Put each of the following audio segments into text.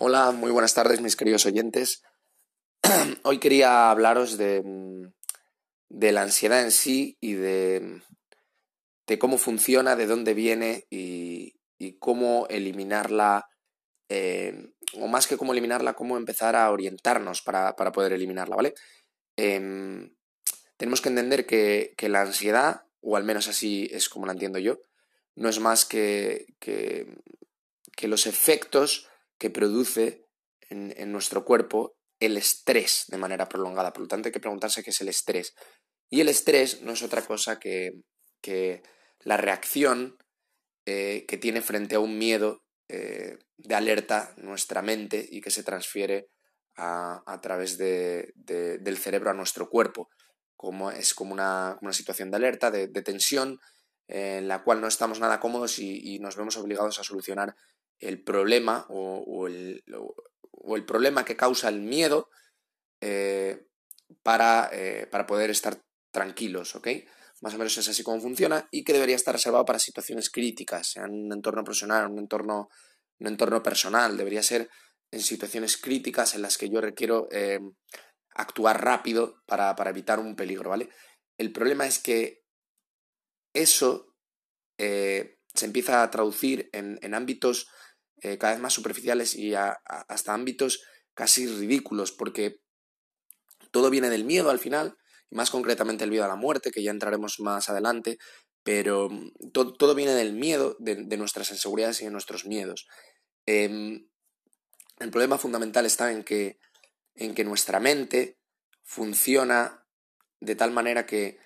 Hola, muy buenas tardes mis queridos oyentes. Hoy quería hablaros de, de la ansiedad en sí y de, de, cómo funciona, de dónde viene y, y cómo eliminarla, eh, o más que cómo eliminarla, cómo empezar a orientarnos para, para poder eliminarla, ¿vale? Eh, tenemos que entender que, que, la ansiedad, o al menos así es como la entiendo yo, no es más que, que los efectos que produce en, nuestro cuerpo el estrés de manera prolongada. Por lo tanto, hay que preguntarse qué es el estrés. Y el estrés no es otra cosa que, la reacción eh, que tiene frente a un miedo eh, de alerta nuestra mente y que se transfiere a, través de, de, del cerebro a nuestro cuerpo. Como, es como una, situación de alerta, de, tensión, eh, en la cual no estamos nada cómodos y nos vemos obligados a solucionar el problema o, el, o, el, problema que causa el miedo eh, para, eh, para, poder estar tranquilos, ¿ok? Más o menos es así como funciona y que debería estar reservado para situaciones críticas, sea en un entorno profesional, un entorno, un entorno personal, debería ser en situaciones críticas en las que yo requiero eh, actuar rápido para, para, evitar un peligro, ¿vale? El problema es que eso se empieza a traducir en, en ámbitos eh, cada vez más superficiales y hasta ámbitos casi ridículos, porque todo viene del miedo al final, y más concretamente el miedo a la muerte, que ya entraremos más adelante, pero mm, to, todo viene del miedo, de, nuestras inseguridades y de nuestros miedos. Eh, el problema fundamental está en que, en que nuestra mente funciona de tal manera que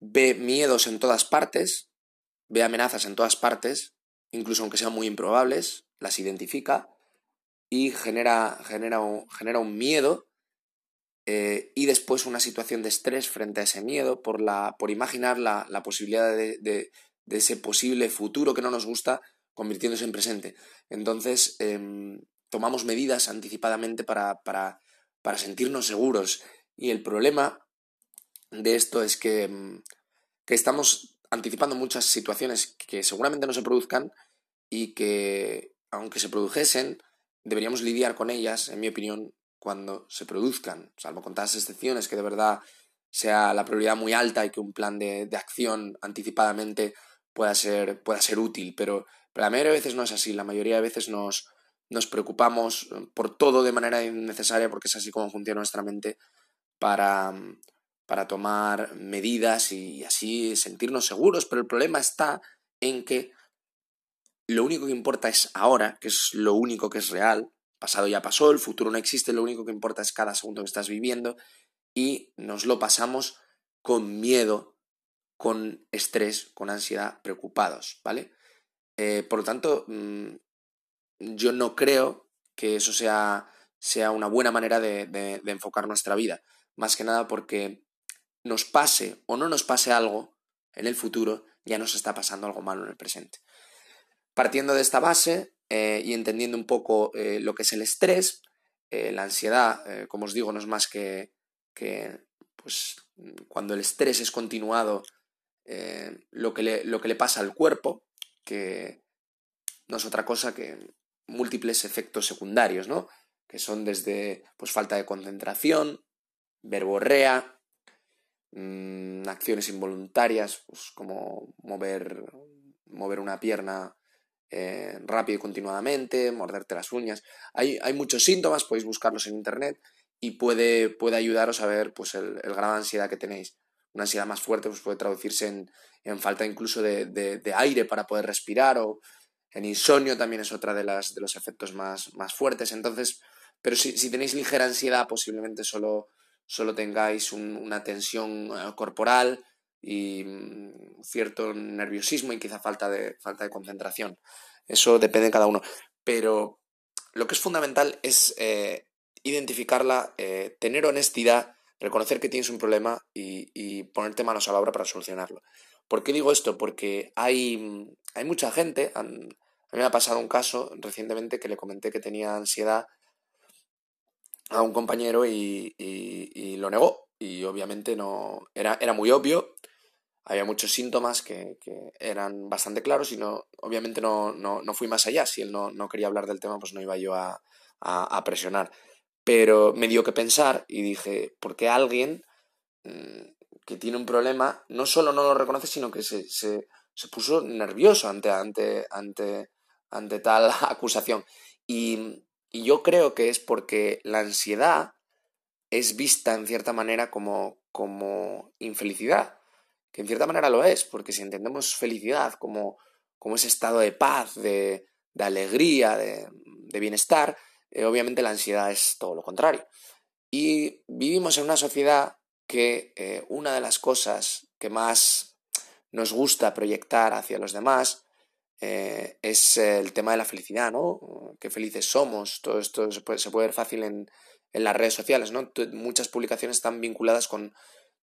ve miedos en todas partes, ve amenazas en todas partes, incluso aunque sean muy improbables, las identifica y genera, genera, un, genera un miedo eh, y después una situación de estrés frente a ese miedo por, la, por imaginar la, la posibilidad de, de, ese posible futuro que no nos gusta convirtiéndose en presente. Entonces, eh, tomamos medidas anticipadamente para, para, para sentirnos seguros y el problema de esto es que, que estamos anticipando muchas situaciones que seguramente no se produzcan y que, aunque se produjesen, deberíamos lidiar con ellas, en mi opinión, cuando se produzcan, salvo con las excepciones que de verdad sea la prioridad muy alta y que un plan de, de acción anticipadamente pueda ser, pueda ser útil, pero, pero la mayoría de veces no es así, la mayoría de veces nos, nos preocupamos por todo de manera innecesaria porque es así como funciona nuestra mente para, para tomar medidas y así sentirnos seguros, pero el problema está en que lo único que importa es ahora, que es lo único que es real, pasado ya pasó, el futuro no existe, lo único que importa es cada segundo que estás viviendo y nos lo pasamos con miedo, con estrés, con ansiedad, preocupados, ¿vale? Eh, por lo tanto, mmm, yo no creo que eso sea, sea una buena manera de enfocar nuestra vida, más que nada porque nos pase o no nos pase algo en el futuro, ya nos está pasando algo malo en el presente. Partiendo de esta base eh, y entendiendo un poco eh, lo que es el estrés, eh, la ansiedad, como os digo, no es más que, que pues, cuando el estrés es continuado, lo, que le, lo que le pasa al cuerpo, que no es otra cosa que múltiples efectos secundarios, ¿no? Que son desde pues, falta de concentración, verborrea, mmm, acciones involuntarias, pues como mover, mover una pierna eh, rápido y continuadamente, morderte las uñas. Hay, hay, muchos síntomas, podéis buscarlos en internet y puede, puede ayudaros a ver pues, el, el, grado de ansiedad que tenéis. Una ansiedad más fuerte pues, puede traducirse en, en falta incluso de, de, de, aire para poder respirar o en insomnio también es otra de, las, de los efectos más, más fuertes. Entonces, pero si, si tenéis ligera ansiedad, posiblemente solo solo tengáis un, una tensión uh, corporal y um, cierto nerviosismo y quizá falta de, falta de concentración. Eso depende de cada uno. Pero lo que es fundamental es eh, identificarla, eh, tener honestidad, reconocer que tienes un problema y, y, ponerte manos a la obra para solucionarlo. ¿Por qué digo esto? Porque hay, hay mucha gente, a mí me ha pasado un caso recientemente que le comenté que tenía ansiedad a un compañero y, y, lo negó. Y obviamente no. Era, era muy obvio. había muchos síntomas que, eran bastante claros y no, obviamente no, fui más allá. Si él no, quería hablar del tema, pues no iba yo a, presionar. Pero me dio que pensar y dije, ¿por qué alguien mm, que tiene un problema no solo no lo reconoce, sino que se, se, puso nervioso ante, ante, ante, ante tal acusación? Y, y yo creo que es porque la ansiedad es vista en cierta manera como, como infelicidad que en cierta manera lo es, porque si entendemos felicidad como, como ese estado de paz, de, alegría, de, bienestar, eh, obviamente la ansiedad es todo lo contrario. Y vivimos en una sociedad que eh, una de las cosas que más nos gusta proyectar hacia los demás eh, es el tema de la felicidad, ¿no? Qué felices somos, todo esto se puede, se puede ver fácil en, en las redes sociales, ¿no? Muchas publicaciones están vinculadas con,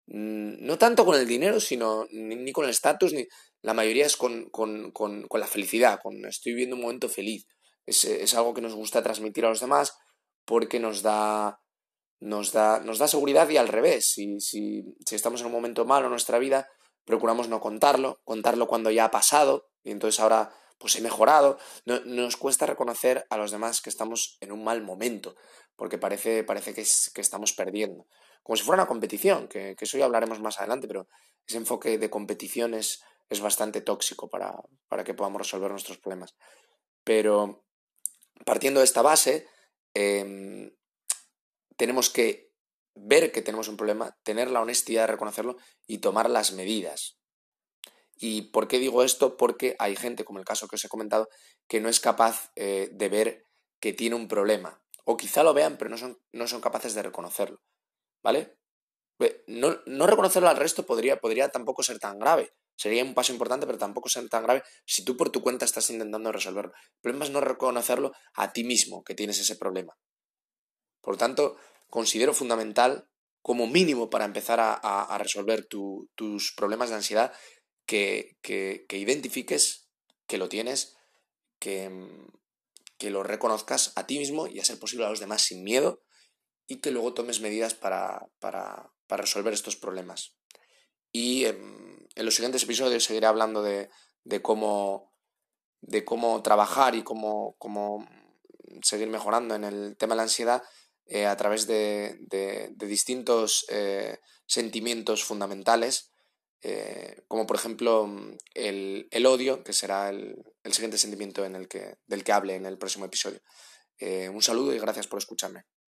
Mm, no tanto con el dinero, sino ni, con el estatus, ni la mayoría es con, con, con, con, la felicidad, con estoy viviendo un momento feliz. Es, es, algo que nos gusta transmitir a los demás porque nos da, nos da, nos da seguridad y al revés. Si, si, si estamos en un momento malo en nuestra vida, procuramos no contarlo, contarlo cuando ya ha pasado y entonces ahora pues he mejorado. No, nos cuesta reconocer a los demás que estamos en un mal momento porque parece, parece que, estamos perdiendo como si fuera una competición, que, eso ya hablaremos más adelante, pero ese enfoque de competición es, bastante tóxico para, que podamos resolver nuestros problemas. Pero partiendo de esta base, em, tenemos que ver que tenemos un problema, tener la honestidad de reconocerlo y tomar las medidas. ¿Y por qué digo esto? Porque hay gente, como el caso que os he comentado, que no es capaz eh, de ver que tiene un problema. O quizá lo vean, pero no son, no son capaces de reconocerlo. ¿vale? No, no reconocerlo al resto podría, podría tampoco ser tan grave. Sería un paso importante, pero tampoco ser tan grave si tú por tu cuenta estás intentando resolverlo. El problema es no reconocerlo a ti mismo que tienes ese problema. Por lo tanto, considero fundamental, como mínimo para empezar a, resolver tus problemas de ansiedad, que, que, identifiques que lo tienes, que, que lo reconozcas a ti mismo y a ser posible a los demás sin miedo y que luego tomes medidas para, para, para resolver estos problemas. Y en, los siguientes episodios seguiré hablando de, de, cómo, de cómo trabajar y cómo, cómo seguir mejorando en el tema de la ansiedad eh, a través de, de, de distintos eh, sentimientos fundamentales, eh, como por ejemplo el, el odio, que será el, el, siguiente sentimiento en el que, del que hable en el próximo episodio. un saludo y gracias por escucharme.